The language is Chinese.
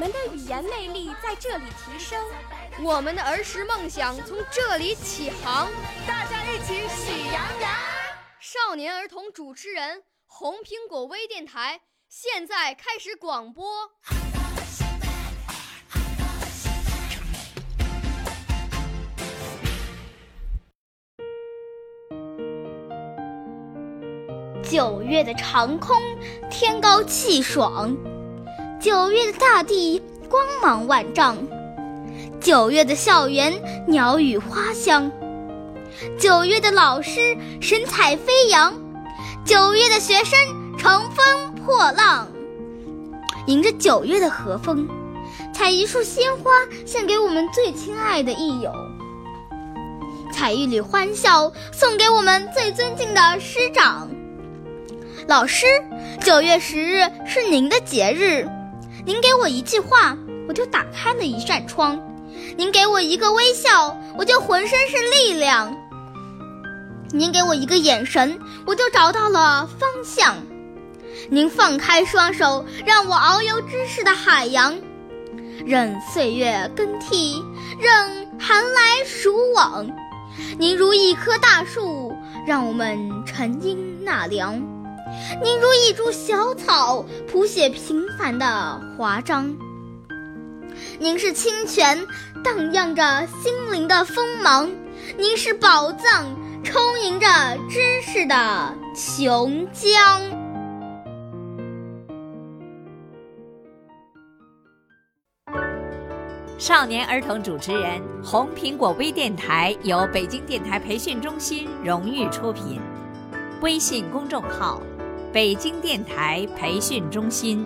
我们的语言魅力在这里提升，我们的儿时梦想从这里起航。大家一起喜羊羊。少年儿童主持人，红苹果微电台。现在开始广播。九月的长空，天高气爽；九月的大地，光芒万丈；九月的校园，鸟语花香；九月的老师，神采飞扬；九月的学生，乘风。破浪，迎着九月的和风，采一束鲜花献给我们最亲爱的益友；采一缕欢笑送给我们最尊敬的师长、老师。九月十日是您的节日，您给我一句话，我就打开了一扇窗；您给我一个微笑，我就浑身是力量；您给我一个眼神，我就找到了方向。您放开双手，让我遨游知识的海洋，任岁月更替，任寒来暑往。您如一棵大树，让我们沉荫纳凉；您如一株小草，谱写平凡的华章。您是清泉，荡漾着心灵的锋芒；您是宝藏，充盈着知识的琼浆。少年儿童主持人，红苹果微电台由北京电台培训中心荣誉出品，微信公众号：北京电台培训中心。